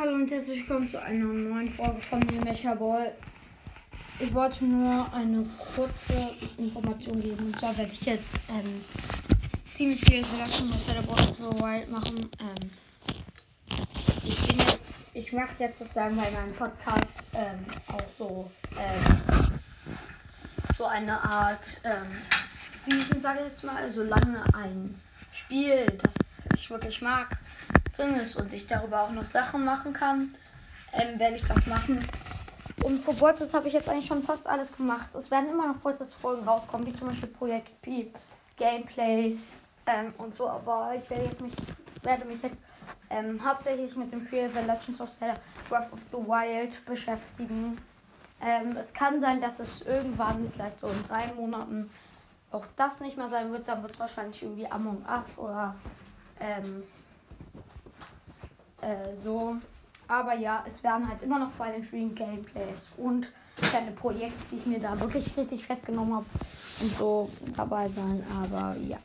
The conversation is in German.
Hallo und herzlich willkommen zu einer neuen Folge von mir, Mecha Ball. Ich wollte nur eine kurze Information geben. Und zwar werde ich jetzt ähm, ziemlich viel Selection mit Celebrate for Wild machen. Ähm, ich bin jetzt, ich mache jetzt sozusagen bei meinem Podcast ähm, auch so, ähm, so eine Art ähm, Season, sage ich jetzt mal, solange ein Spiel, das ich wirklich mag, drin ist und ich darüber auch noch Sachen machen kann, ähm, werde ich das machen. Und vor Forza habe ich jetzt eigentlich schon fast alles gemacht. Es werden immer noch Forza-Folgen rauskommen, wie zum Beispiel Projekt P, Gameplays ähm, und so. Aber ich werde, mich, werde mich jetzt ähm, hauptsächlich mit dem Spiel The Legends of Zelda Breath of the Wild beschäftigen. Ähm, es kann sein, dass es irgendwann, vielleicht so in drei Monaten, auch das nicht mehr sein wird. Dann wird es wahrscheinlich irgendwie Among Us oder ähm, äh, so. Aber ja, es werden halt immer noch vor allem Stream Gameplays und kleine Projekte, die ich mir da wirklich richtig festgenommen habe und so dabei sein. Aber ja.